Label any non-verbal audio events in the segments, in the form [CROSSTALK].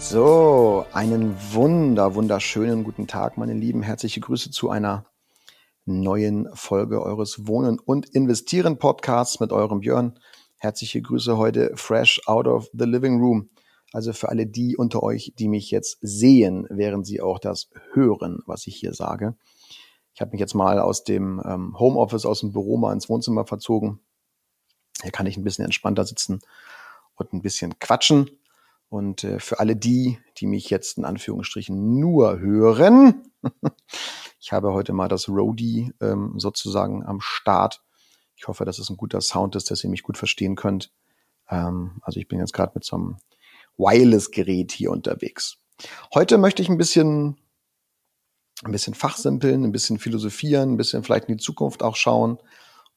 So, einen wunder, wunderschönen guten Tag, meine Lieben. Herzliche Grüße zu einer neuen Folge eures Wohnen und Investieren Podcasts mit eurem Björn. Herzliche Grüße heute fresh out of the living room. Also für alle die unter euch, die mich jetzt sehen, während sie auch das hören, was ich hier sage. Ich habe mich jetzt mal aus dem ähm, Homeoffice, aus dem Büro mal ins Wohnzimmer verzogen. Hier kann ich ein bisschen entspannter sitzen und ein bisschen quatschen. Und äh, für alle die, die mich jetzt in Anführungsstrichen nur hören, [LAUGHS] ich habe heute mal das Roadie ähm, sozusagen am Start. Ich hoffe, dass es ein guter Sound ist, dass ihr mich gut verstehen könnt. Ähm, also ich bin jetzt gerade mit so einem Wireless-Gerät hier unterwegs. Heute möchte ich ein bisschen, ein bisschen fachsimpeln, ein bisschen philosophieren, ein bisschen vielleicht in die Zukunft auch schauen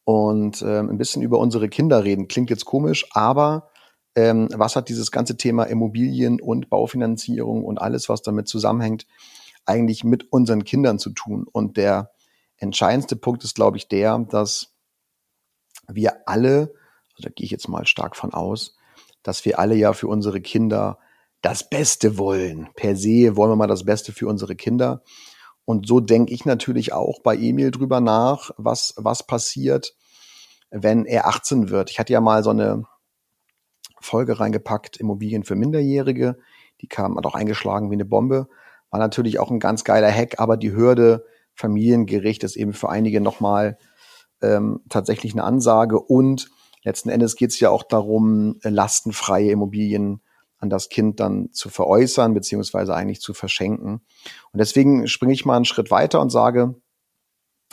und ähm, ein bisschen über unsere Kinder reden. Klingt jetzt komisch, aber ähm, was hat dieses ganze Thema Immobilien und Baufinanzierung und alles, was damit zusammenhängt, eigentlich mit unseren Kindern zu tun? Und der entscheidendste Punkt ist, glaube ich, der, dass wir alle, also da gehe ich jetzt mal stark von aus, dass wir alle ja für unsere Kinder das Beste wollen. Per se wollen wir mal das Beste für unsere Kinder. Und so denke ich natürlich auch bei Emil drüber nach, was, was passiert, wenn er 18 wird. Ich hatte ja mal so eine, Folge reingepackt, Immobilien für Minderjährige. Die kam, hat auch eingeschlagen wie eine Bombe. War natürlich auch ein ganz geiler Hack, aber die Hürde Familiengericht ist eben für einige nochmal ähm, tatsächlich eine Ansage. Und letzten Endes geht es ja auch darum, lastenfreie Immobilien an das Kind dann zu veräußern, beziehungsweise eigentlich zu verschenken. Und deswegen springe ich mal einen Schritt weiter und sage,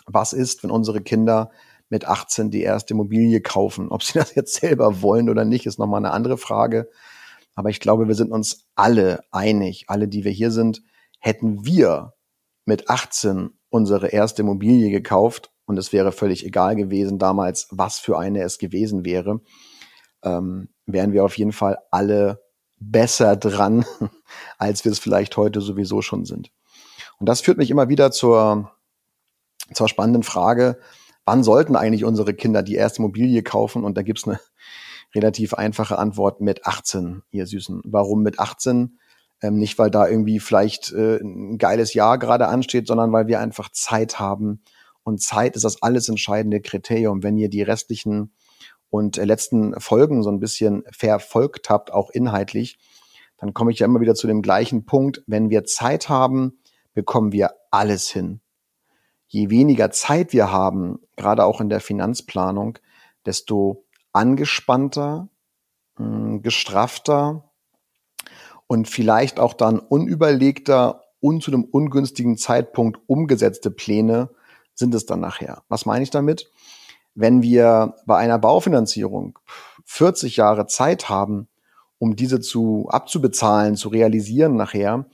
was ist, wenn unsere Kinder mit 18 die erste Immobilie kaufen. Ob sie [LAUGHS] das jetzt selber wollen oder nicht, ist nochmal eine andere Frage. Aber ich glaube, wir sind uns alle einig, alle, die wir hier sind, hätten wir mit 18 unsere erste Immobilie gekauft und es wäre völlig egal gewesen damals, was für eine es gewesen wäre, ähm, wären wir auf jeden Fall alle besser dran, [LAUGHS] als wir es vielleicht heute sowieso schon sind. Und das führt mich immer wieder zur, zur spannenden Frage, wann sollten eigentlich unsere Kinder die erste Immobilie kaufen? Und da gibt's eine [LAUGHS] relativ einfache Antwort mit 18, ihr Süßen. Warum mit 18? Ähm, nicht, weil da irgendwie vielleicht äh, ein geiles Jahr gerade ansteht, sondern weil wir einfach Zeit haben. Und Zeit ist das alles entscheidende Kriterium. Wenn ihr die restlichen und letzten Folgen so ein bisschen verfolgt habt, auch inhaltlich, dann komme ich ja immer wieder zu dem gleichen Punkt. Wenn wir Zeit haben, bekommen wir alles hin je weniger Zeit wir haben, gerade auch in der Finanzplanung, desto angespannter, hm, gestraffter und vielleicht auch dann unüberlegter und zu einem ungünstigen Zeitpunkt umgesetzte Pläne sind es dann nachher. Was meine ich damit? Wenn wir bei einer Baufinanzierung 40 Jahre Zeit haben, um diese zu abzubezahlen, zu realisieren nachher,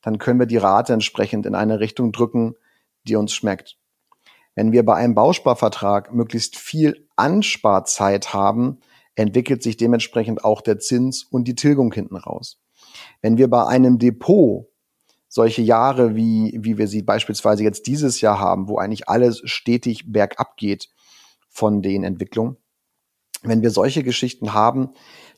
dann können wir die Rate entsprechend in eine Richtung drücken, die uns schmeckt. Wenn wir bei einem Bausparvertrag möglichst viel Ansparzeit haben, entwickelt sich dementsprechend auch der Zins und die Tilgung hinten raus. Wenn wir bei einem Depot solche Jahre, wie, wie wir sie beispielsweise jetzt dieses Jahr haben, wo eigentlich alles stetig bergab geht von den Entwicklungen, wenn wir solche Geschichten haben,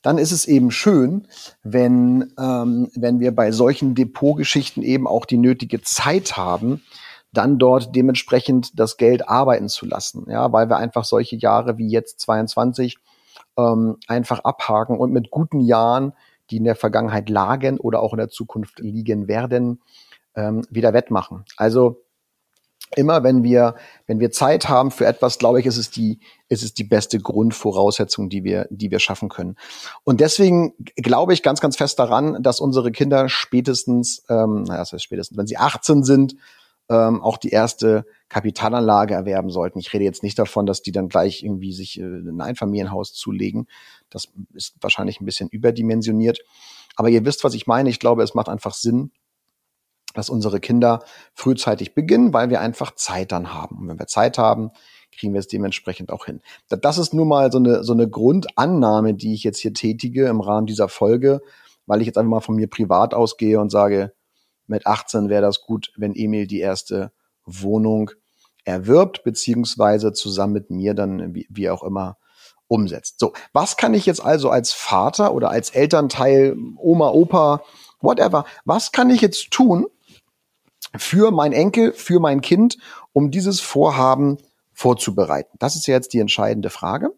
dann ist es eben schön, wenn, ähm, wenn wir bei solchen Depotgeschichten eben auch die nötige Zeit haben, dann dort dementsprechend das Geld arbeiten zu lassen, ja, weil wir einfach solche Jahre wie jetzt 22 ähm, einfach abhaken und mit guten Jahren, die in der Vergangenheit lagen oder auch in der Zukunft liegen werden, ähm, wieder wettmachen. Also immer wenn wir, wenn wir Zeit haben für etwas, glaube ich, ist es die, ist es die beste Grundvoraussetzung, die wir, die wir schaffen können. Und deswegen glaube ich ganz, ganz fest daran, dass unsere Kinder spätestens, ähm, naja, das heißt spätestens, wenn sie 18 sind, ähm, auch die erste Kapitalanlage erwerben sollten. Ich rede jetzt nicht davon, dass die dann gleich irgendwie sich äh, ein Einfamilienhaus zulegen. Das ist wahrscheinlich ein bisschen überdimensioniert. Aber ihr wisst, was ich meine. Ich glaube, es macht einfach Sinn, dass unsere Kinder frühzeitig beginnen, weil wir einfach Zeit dann haben. Und wenn wir Zeit haben, kriegen wir es dementsprechend auch hin. Das ist nun mal so eine, so eine Grundannahme, die ich jetzt hier tätige im Rahmen dieser Folge, weil ich jetzt einfach mal von mir privat ausgehe und sage, mit 18 wäre das gut, wenn Emil die erste Wohnung erwirbt, beziehungsweise zusammen mit mir dann, wie, wie auch immer, umsetzt. So, was kann ich jetzt also als Vater oder als Elternteil, Oma, Opa, whatever, was kann ich jetzt tun für mein Enkel, für mein Kind, um dieses Vorhaben vorzubereiten? Das ist jetzt die entscheidende Frage.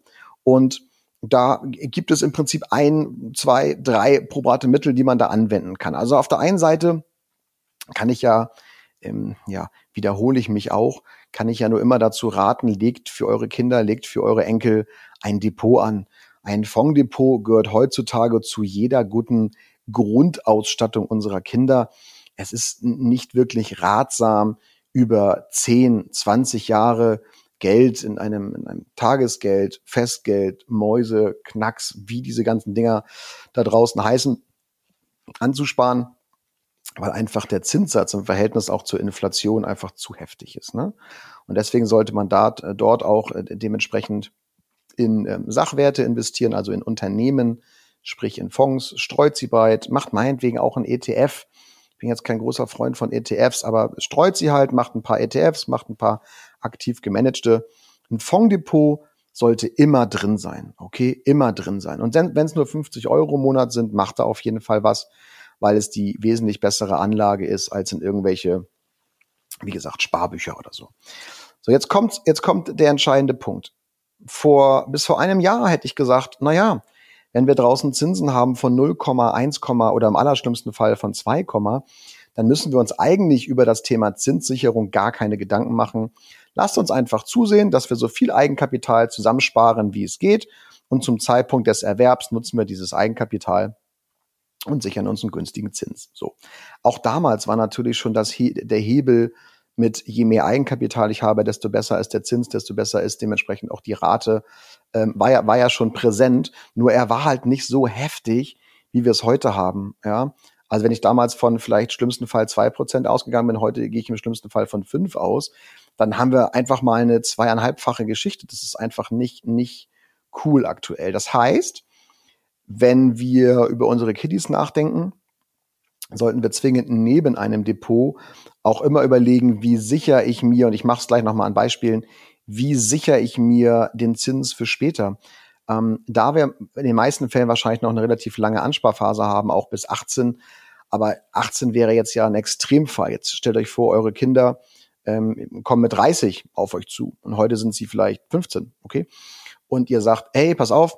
Und da gibt es im Prinzip ein, zwei, drei probate Mittel, die man da anwenden kann. Also auf der einen Seite kann ich ja, ähm, ja, wiederhole ich mich auch, kann ich ja nur immer dazu raten, legt für eure Kinder, legt für eure Enkel ein Depot an. Ein Fonddepot gehört heutzutage zu jeder guten Grundausstattung unserer Kinder. Es ist nicht wirklich ratsam, über 10, 20 Jahre Geld in einem, in einem Tagesgeld, Festgeld, Mäuse, Knacks, wie diese ganzen Dinger da draußen heißen, anzusparen, weil einfach der Zinssatz im Verhältnis auch zur Inflation einfach zu heftig ist. Ne? Und deswegen sollte man dort, äh, dort auch äh, dementsprechend in ähm, Sachwerte investieren, also in Unternehmen, sprich in Fonds, streut sie breit, macht meinetwegen auch ein ETF. Ich bin jetzt kein großer Freund von ETFs, aber streut sie halt, macht ein paar ETFs, macht ein paar aktiv gemanagte. Ein Fonddepot sollte immer drin sein, okay? Immer drin sein. Und wenn es nur 50 Euro im Monat sind, macht da auf jeden Fall was, weil es die wesentlich bessere Anlage ist als in irgendwelche, wie gesagt, Sparbücher oder so. So, jetzt kommt, jetzt kommt der entscheidende Punkt. Vor, bis vor einem Jahr hätte ich gesagt, na ja, wenn wir draußen Zinsen haben von 0,1, oder im allerschlimmsten Fall von 2, dann müssen wir uns eigentlich über das Thema Zinssicherung gar keine Gedanken machen. Lasst uns einfach zusehen, dass wir so viel Eigenkapital zusammensparen, wie es geht. Und zum Zeitpunkt des Erwerbs nutzen wir dieses Eigenkapital und sichern uns einen günstigen Zins. So. Auch damals war natürlich schon das der Hebel mit je mehr Eigenkapital ich habe, desto besser ist der Zins, desto besser ist dementsprechend auch die Rate, ähm, war, ja, war ja schon präsent, nur er war halt nicht so heftig, wie wir es heute haben. Ja? Also wenn ich damals von vielleicht schlimmsten Fall zwei Prozent ausgegangen bin, heute gehe ich im schlimmsten Fall von fünf aus, dann haben wir einfach mal eine zweieinhalbfache Geschichte. Das ist einfach nicht, nicht cool aktuell. Das heißt, wenn wir über unsere Kiddies nachdenken, sollten wir zwingend neben einem Depot auch immer überlegen, wie sicher ich mir, und ich mache es gleich nochmal an Beispielen, wie sicher ich mir den Zins für später. Ähm, da wir in den meisten Fällen wahrscheinlich noch eine relativ lange Ansparphase haben, auch bis 18, aber 18 wäre jetzt ja ein Extremfall. Jetzt stellt euch vor, eure Kinder ähm, kommen mit 30 auf euch zu und heute sind sie vielleicht 15, okay? Und ihr sagt, hey, pass auf,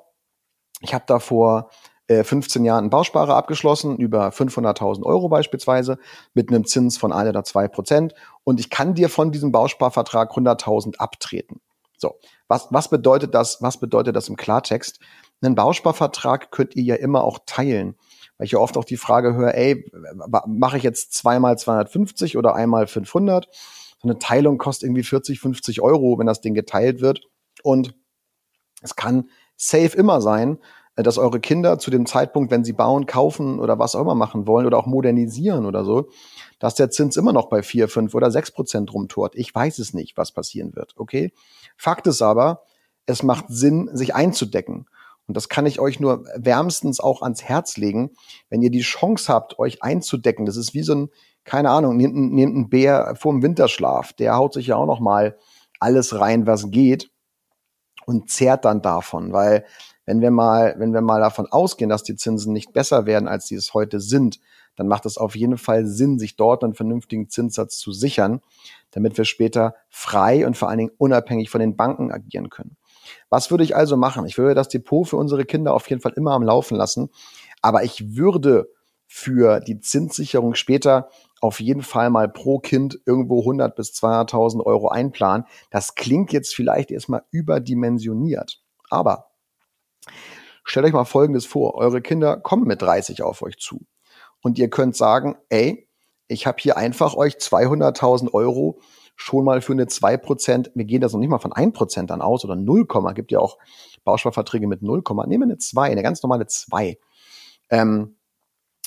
ich habe da vor 15 äh, Jahren einen Bausparer abgeschlossen, über 500.000 Euro beispielsweise, mit einem Zins von 1 oder 2 Prozent. Und ich kann dir von diesem Bausparvertrag 100.000 abtreten. So, was, was bedeutet das? Was bedeutet das im Klartext? Einen Bausparvertrag könnt ihr ja immer auch teilen. Weil ich ja oft auch die Frage höre, ey, mache ich jetzt zweimal 250 oder einmal 500? So eine Teilung kostet irgendwie 40, 50 Euro, wenn das Ding geteilt wird. Und es kann safe immer sein, äh, dass eure Kinder zu dem Zeitpunkt, wenn sie bauen, kaufen oder was auch immer machen wollen oder auch modernisieren oder so, dass der Zins immer noch bei vier, fünf oder sechs Prozent rumtort. Ich weiß es nicht, was passieren wird, okay? Fakt ist aber, es macht Sinn, sich einzudecken. Und das kann ich euch nur wärmstens auch ans Herz legen, wenn ihr die Chance habt, euch einzudecken. Das ist wie so ein, keine Ahnung, nehmt, nehmt einen Bär vorm Winterschlaf. Der haut sich ja auch noch mal alles rein, was geht und zehrt dann davon, weil wenn wir mal, wenn wir mal davon ausgehen, dass die Zinsen nicht besser werden, als sie es heute sind, dann macht es auf jeden Fall Sinn, sich dort einen vernünftigen Zinssatz zu sichern, damit wir später frei und vor allen Dingen unabhängig von den Banken agieren können. Was würde ich also machen? Ich würde das Depot für unsere Kinder auf jeden Fall immer am Laufen lassen, aber ich würde für die Zinssicherung später auf jeden Fall mal pro Kind irgendwo 100 bis 200.000 Euro einplanen. Das klingt jetzt vielleicht erstmal überdimensioniert, aber Stellt euch mal Folgendes vor. Eure Kinder kommen mit 30 auf euch zu. Und ihr könnt sagen, ey, ich habe hier einfach euch 200.000 Euro schon mal für eine 2%, wir gehen das noch nicht mal von 1% dann aus oder 0, gibt ja auch Bausparverträge mit 0, nehmen wir eine 2, eine ganz normale 2. Ähm,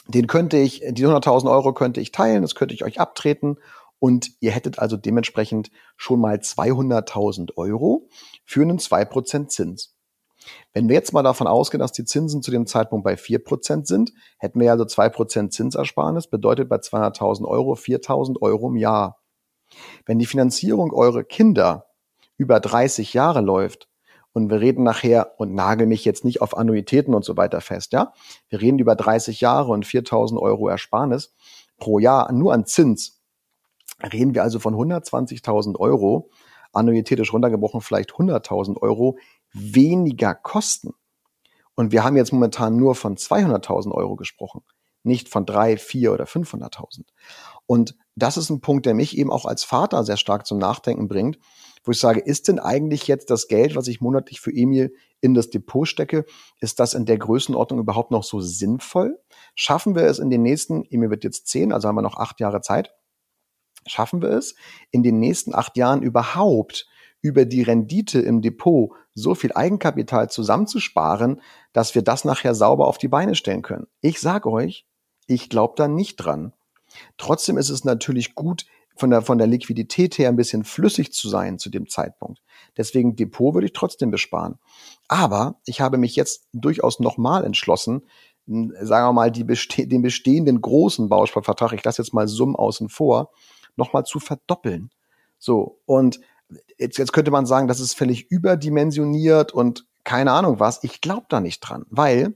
Den könnte ich, die 100.000 Euro könnte ich teilen, das könnte ich euch abtreten und ihr hättet also dementsprechend schon mal 200.000 Euro für einen 2% Zins. Wenn wir jetzt mal davon ausgehen, dass die Zinsen zu dem Zeitpunkt bei 4% sind, hätten wir also 2% Zinsersparnis, bedeutet bei 200.000 Euro 4.000 Euro im Jahr. Wenn die Finanzierung eurer Kinder über 30 Jahre läuft, und wir reden nachher und nagel mich jetzt nicht auf Annuitäten und so weiter fest, ja. Wir reden über 30 Jahre und 4000 Euro Ersparnis pro Jahr nur an Zins. Reden wir also von 120.000 Euro, annuitätisch runtergebrochen vielleicht 100.000 Euro weniger Kosten. Und wir haben jetzt momentan nur von 200.000 Euro gesprochen, nicht von drei, vier oder 500.000. Und das ist ein Punkt, der mich eben auch als Vater sehr stark zum Nachdenken bringt, wo ich sage, ist denn eigentlich jetzt das Geld, was ich monatlich für Emil in das Depot stecke, ist das in der Größenordnung überhaupt noch so sinnvoll? Schaffen wir es in den nächsten, Emil wird jetzt zehn, also haben wir noch acht Jahre Zeit, schaffen wir es in den nächsten acht Jahren überhaupt über die Rendite im Depot so viel Eigenkapital zusammenzusparen, dass wir das nachher sauber auf die Beine stellen können. Ich sage euch, ich glaube da nicht dran. Trotzdem ist es natürlich gut, von der, von der Liquidität her ein bisschen flüssig zu sein zu dem Zeitpunkt. Deswegen Depot würde ich trotzdem besparen. Aber ich habe mich jetzt durchaus nochmal entschlossen, sagen wir mal, die beste den bestehenden großen Bausparvertrag, ich lasse jetzt mal Summen außen vor, nochmal zu verdoppeln. So, und jetzt, jetzt könnte man sagen, das ist völlig überdimensioniert und keine Ahnung was. Ich glaube da nicht dran, weil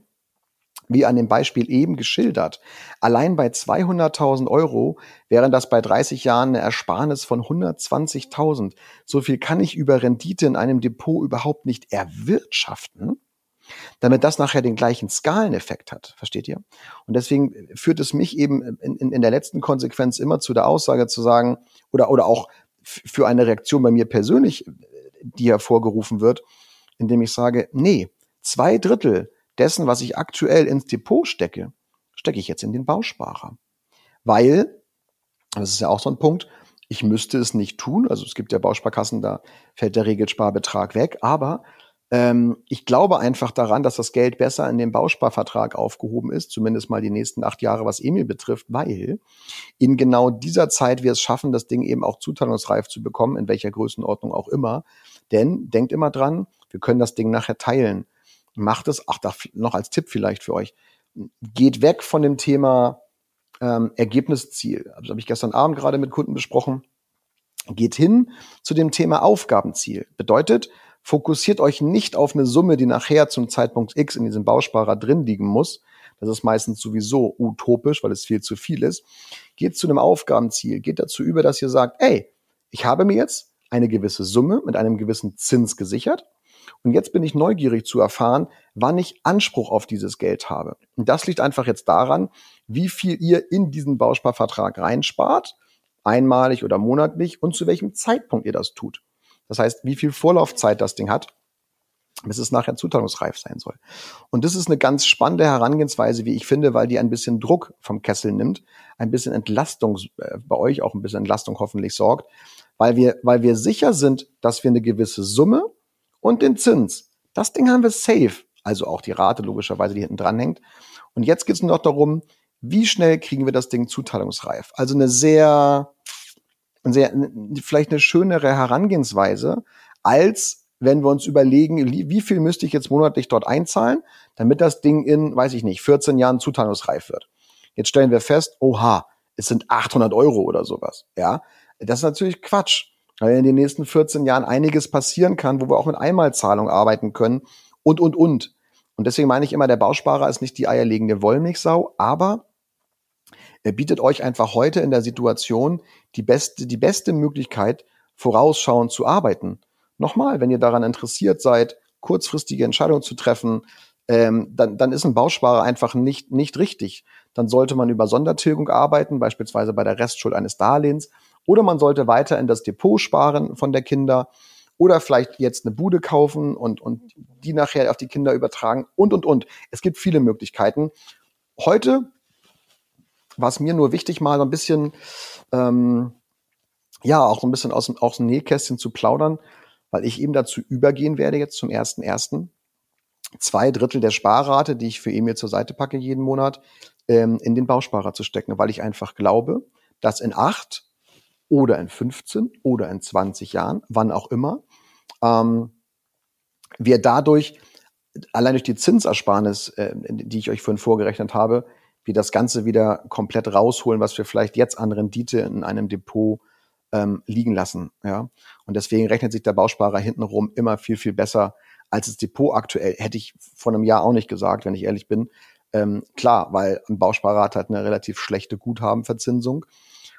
wie an dem Beispiel eben geschildert. Allein bei 200.000 Euro wären das bei 30 Jahren eine Ersparnis von 120.000. So viel kann ich über Rendite in einem Depot überhaupt nicht erwirtschaften, damit das nachher den gleichen Skaleneffekt hat. Versteht ihr? Und deswegen führt es mich eben in, in, in der letzten Konsequenz immer zu der Aussage zu sagen, oder, oder auch für eine Reaktion bei mir persönlich, die hervorgerufen wird, indem ich sage, nee, zwei Drittel dessen, was ich aktuell ins Depot stecke, stecke ich jetzt in den Bausparer. Weil, das ist ja auch so ein Punkt, ich müsste es nicht tun. Also es gibt ja Bausparkassen, da fällt der Regelsparbetrag weg. Aber ähm, ich glaube einfach daran, dass das Geld besser in dem Bausparvertrag aufgehoben ist, zumindest mal die nächsten acht Jahre, was Emil betrifft, weil in genau dieser Zeit wir es schaffen, das Ding eben auch zuteilungsreif zu bekommen, in welcher Größenordnung auch immer. Denn denkt immer dran, wir können das Ding nachher teilen macht es, ach, da noch als Tipp vielleicht für euch, geht weg von dem Thema ähm, Ergebnisziel. Also habe ich gestern Abend gerade mit Kunden besprochen. Geht hin zu dem Thema Aufgabenziel. Bedeutet, fokussiert euch nicht auf eine Summe, die nachher zum Zeitpunkt X in diesem Bausparer drin liegen muss. Das ist meistens sowieso utopisch, weil es viel zu viel ist. Geht zu einem Aufgabenziel. Geht dazu über, dass ihr sagt, ey, ich habe mir jetzt eine gewisse Summe mit einem gewissen Zins gesichert und jetzt bin ich neugierig zu erfahren, wann ich Anspruch auf dieses Geld habe. Und das liegt einfach jetzt daran, wie viel ihr in diesen Bausparvertrag reinspart, einmalig oder monatlich und zu welchem Zeitpunkt ihr das tut. Das heißt, wie viel Vorlaufzeit das Ding hat, bis es nachher zuteilungsreif sein soll. Und das ist eine ganz spannende Herangehensweise, wie ich finde, weil die ein bisschen Druck vom Kessel nimmt, ein bisschen Entlastung, äh, bei euch auch ein bisschen Entlastung hoffentlich sorgt, weil wir, weil wir sicher sind, dass wir eine gewisse Summe und den Zins. Das Ding haben wir safe. Also auch die Rate logischerweise, die hinten dran hängt. Und jetzt geht es nur noch darum, wie schnell kriegen wir das Ding zuteilungsreif? Also eine sehr, eine sehr, vielleicht eine schönere Herangehensweise, als wenn wir uns überlegen, wie viel müsste ich jetzt monatlich dort einzahlen, damit das Ding in, weiß ich nicht, 14 Jahren zuteilungsreif wird. Jetzt stellen wir fest, oha, es sind 800 Euro oder sowas. Ja, das ist natürlich Quatsch weil in den nächsten 14 Jahren einiges passieren kann, wo wir auch mit Einmalzahlung arbeiten können und, und, und. Und deswegen meine ich immer, der Bausparer ist nicht die eierlegende Wollmilchsau, aber er bietet euch einfach heute in der Situation die beste, die beste Möglichkeit, vorausschauend zu arbeiten. Nochmal, wenn ihr daran interessiert seid, kurzfristige Entscheidungen zu treffen, ähm, dann, dann ist ein Bausparer einfach nicht, nicht richtig. Dann sollte man über Sondertilgung arbeiten, beispielsweise bei der Restschuld eines Darlehens. Oder man sollte weiter in das Depot sparen von der Kinder oder vielleicht jetzt eine Bude kaufen und, und die nachher auf die Kinder übertragen und, und, und. Es gibt viele Möglichkeiten. Heute war es mir nur wichtig, mal so ein bisschen, ähm, ja, auch ein bisschen aus, aus dem Nähkästchen zu plaudern, weil ich eben dazu übergehen werde jetzt zum ersten ersten. Zwei Drittel der Sparrate, die ich für Emil zur Seite packe jeden Monat, ähm, in den Bausparer zu stecken, weil ich einfach glaube, dass in acht oder in 15 oder in 20 Jahren, wann auch immer, ähm, wir dadurch allein durch die Zinsersparnis, äh, die ich euch vorhin vorgerechnet habe, wir das Ganze wieder komplett rausholen, was wir vielleicht jetzt an Rendite in einem Depot ähm, liegen lassen. Ja? Und deswegen rechnet sich der Bausparer hintenrum immer viel, viel besser als das Depot aktuell. Hätte ich vor einem Jahr auch nicht gesagt, wenn ich ehrlich bin. Ähm, klar, weil ein Bausparer hat halt eine relativ schlechte Guthabenverzinsung,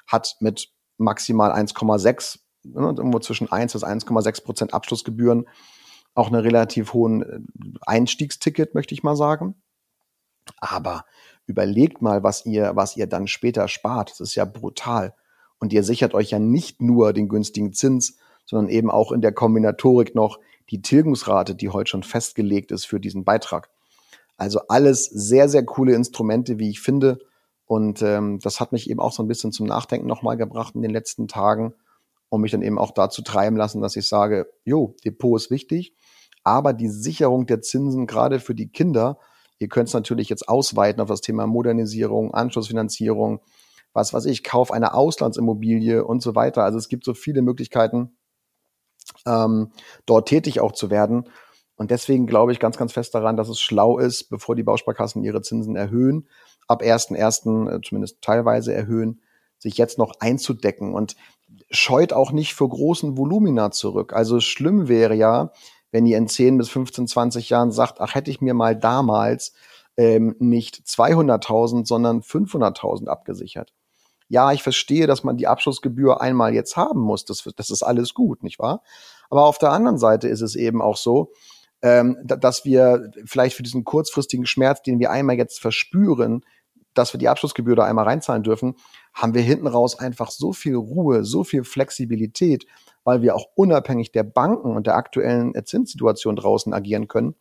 hat mit maximal 1,6, ne, irgendwo zwischen 1 bis 1,6 Prozent Abschlussgebühren auch einen relativ hohen äh, Einstiegsticket, möchte ich mal sagen. Aber überlegt mal, was ihr, was ihr dann später spart. Das ist ja brutal. Und ihr sichert euch ja nicht nur den günstigen Zins, sondern eben auch in der Kombinatorik noch die Tilgungsrate, die heute schon festgelegt ist für diesen Beitrag. Also alles sehr, sehr coole Instrumente, wie ich finde. Und ähm, das hat mich eben auch so ein bisschen zum Nachdenken nochmal gebracht in den letzten Tagen und mich dann eben auch dazu treiben lassen, dass ich sage, jo, Depot ist wichtig, aber die Sicherung der Zinsen gerade für die Kinder, ihr könnt es natürlich jetzt ausweiten auf das Thema Modernisierung, Anschlussfinanzierung, was weiß ich, Kauf einer Auslandsimmobilie und so weiter. Also es gibt so viele Möglichkeiten, ähm, dort tätig auch zu werden. Und deswegen glaube ich ganz, ganz fest daran, dass es schlau ist, bevor die Bausparkassen ihre Zinsen erhöhen, ab 1.1. Äh, zumindest teilweise erhöhen, sich jetzt noch einzudecken und scheut auch nicht für großen Volumina zurück. Also schlimm wäre ja, wenn ihr in 10 bis 15, 20 Jahren sagt, ach, hätte ich mir mal damals ähm, nicht 200.000, sondern 500.000 abgesichert. Ja, ich verstehe, dass man die Abschlussgebühr einmal jetzt haben muss. Das, das ist alles gut, nicht wahr? Aber auf der anderen Seite ist es eben auch so, ähm, dass wir vielleicht für diesen kurzfristigen Schmerz, den wir einmal jetzt verspüren, dass wir die Abschlussgebühr da einmal reinzahlen dürfen, haben wir hinten raus einfach so viel Ruhe, so viel Flexibilität, weil wir auch unabhängig der Banken und der aktuellen Zinssituation draußen agieren können.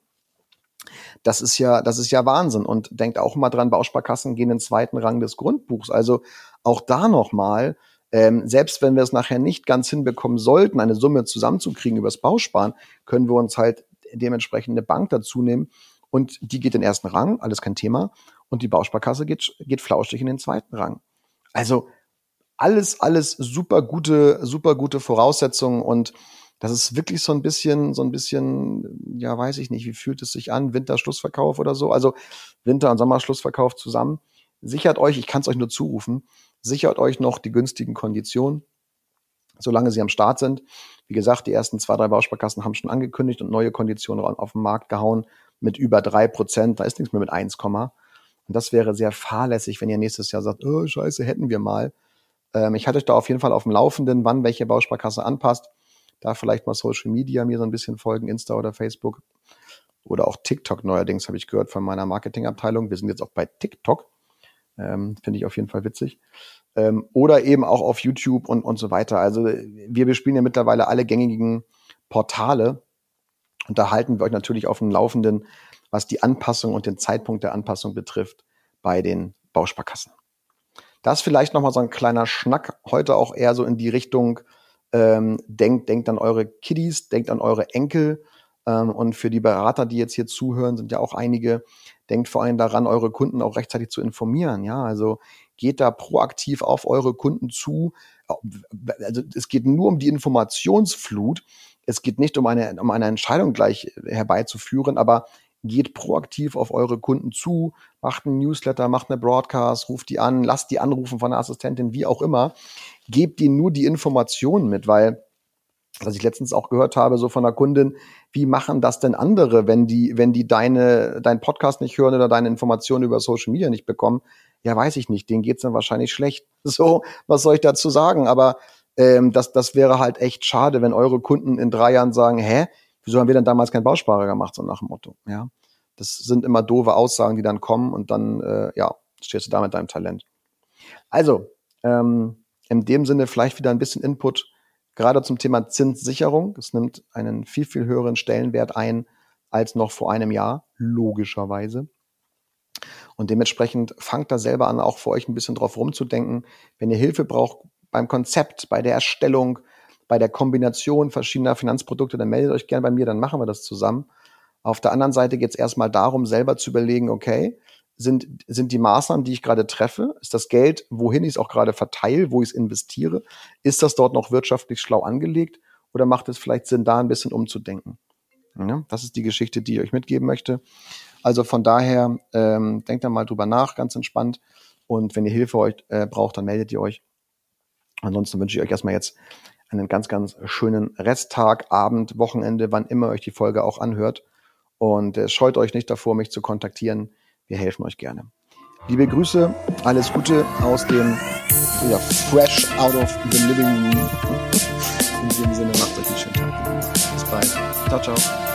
Das ist ja, das ist ja Wahnsinn. Und denkt auch mal dran, Bausparkassen gehen in den zweiten Rang des Grundbuchs. Also auch da nochmal, ähm, selbst wenn wir es nachher nicht ganz hinbekommen sollten, eine Summe zusammenzukriegen übers Bausparen, können wir uns halt dementsprechend eine Bank dazu nehmen und die geht in den ersten Rang, alles kein Thema. Und die Bausparkasse geht, geht flauschig in den zweiten Rang. Also alles, alles super gute, super gute Voraussetzungen und das ist wirklich so ein bisschen, so ein bisschen, ja, weiß ich nicht, wie fühlt es sich an, Winterschlussverkauf oder so, also Winter- und Sommerschlussverkauf zusammen. Sichert euch, ich kann es euch nur zurufen, sichert euch noch die günstigen Konditionen, solange sie am Start sind. Wie gesagt, die ersten zwei, drei Bausparkassen haben schon angekündigt und neue Konditionen auf den Markt gehauen mit über drei Prozent. Da ist nichts mehr mit 1, und das wäre sehr fahrlässig, wenn ihr nächstes Jahr sagt, oh, scheiße, hätten wir mal. Ähm, ich hatte euch da auf jeden Fall auf dem Laufenden, wann welche Bausparkasse anpasst. Da vielleicht mal Social Media mir so ein bisschen folgen, Insta oder Facebook. Oder auch TikTok neuerdings, habe ich gehört von meiner Marketingabteilung. Wir sind jetzt auch bei TikTok. Ähm, Finde ich auf jeden Fall witzig. Ähm, oder eben auch auf YouTube und, und so weiter. Also wir bespielen ja mittlerweile alle gängigen Portale. Und da halten wir euch natürlich auf dem Laufenden, was die Anpassung und den Zeitpunkt der Anpassung betrifft bei den Bausparkassen. Das vielleicht nochmal so ein kleiner Schnack, heute auch eher so in die Richtung, ähm, denkt, denkt an eure Kiddies, denkt an eure Enkel. Ähm, und für die Berater, die jetzt hier zuhören, sind ja auch einige, denkt vor allem daran, eure Kunden auch rechtzeitig zu informieren. Ja, also geht da proaktiv auf eure Kunden zu. Also es geht nur um die Informationsflut. Es geht nicht um eine, um eine Entscheidung gleich herbeizuführen, aber geht proaktiv auf eure Kunden zu, macht einen Newsletter, macht eine Broadcast, ruft die an, lasst die anrufen von der Assistentin, wie auch immer. Gebt ihnen nur die Informationen mit, weil, was ich letztens auch gehört habe, so von der Kundin, wie machen das denn andere, wenn die, wenn die deine, deinen Podcast nicht hören oder deine Informationen über Social Media nicht bekommen? Ja, weiß ich nicht, denen geht's dann wahrscheinlich schlecht. [LAUGHS] So, was soll ich dazu sagen? Aber ähm, das, das wäre halt echt schade, wenn eure Kunden in drei Jahren sagen, hä, wieso haben wir denn damals keinen Bausparer gemacht, so nach dem Motto, ja. Das sind immer doofe Aussagen, die dann kommen und dann, äh, ja, stehst du da mit deinem Talent. Also, ähm, in dem Sinne vielleicht wieder ein bisschen Input, gerade zum Thema Zinssicherung. Es nimmt einen viel, viel höheren Stellenwert ein als noch vor einem Jahr, logischerweise. Und dementsprechend fangt da selber an, auch für euch ein bisschen drauf rumzudenken. Wenn ihr Hilfe braucht beim Konzept, bei der Erstellung, bei der Kombination verschiedener Finanzprodukte, dann meldet euch gerne bei mir, dann machen wir das zusammen. Auf der anderen Seite geht es erstmal darum, selber zu überlegen, okay, sind, sind die Maßnahmen, die ich gerade treffe? Ist das Geld, wohin ich es auch gerade verteile, wo ich es investiere? Ist das dort noch wirtschaftlich schlau angelegt? Oder macht es vielleicht Sinn, da ein bisschen umzudenken? Ja, das ist die Geschichte, die ich euch mitgeben möchte. Also von daher, ähm, denkt da mal drüber nach, ganz entspannt. Und wenn ihr Hilfe euch, äh, braucht, dann meldet ihr euch. Ansonsten wünsche ich euch erstmal jetzt einen ganz, ganz schönen Resttag, Abend, Wochenende, wann immer euch die Folge auch anhört. Und äh, scheut euch nicht davor, mich zu kontaktieren. Wir helfen euch gerne. Liebe Grüße, alles Gute aus dem ja, Fresh Out of the Living Room. In diesem Sinne macht euch einen schönen Tag. Bis bald. Ciao, ciao.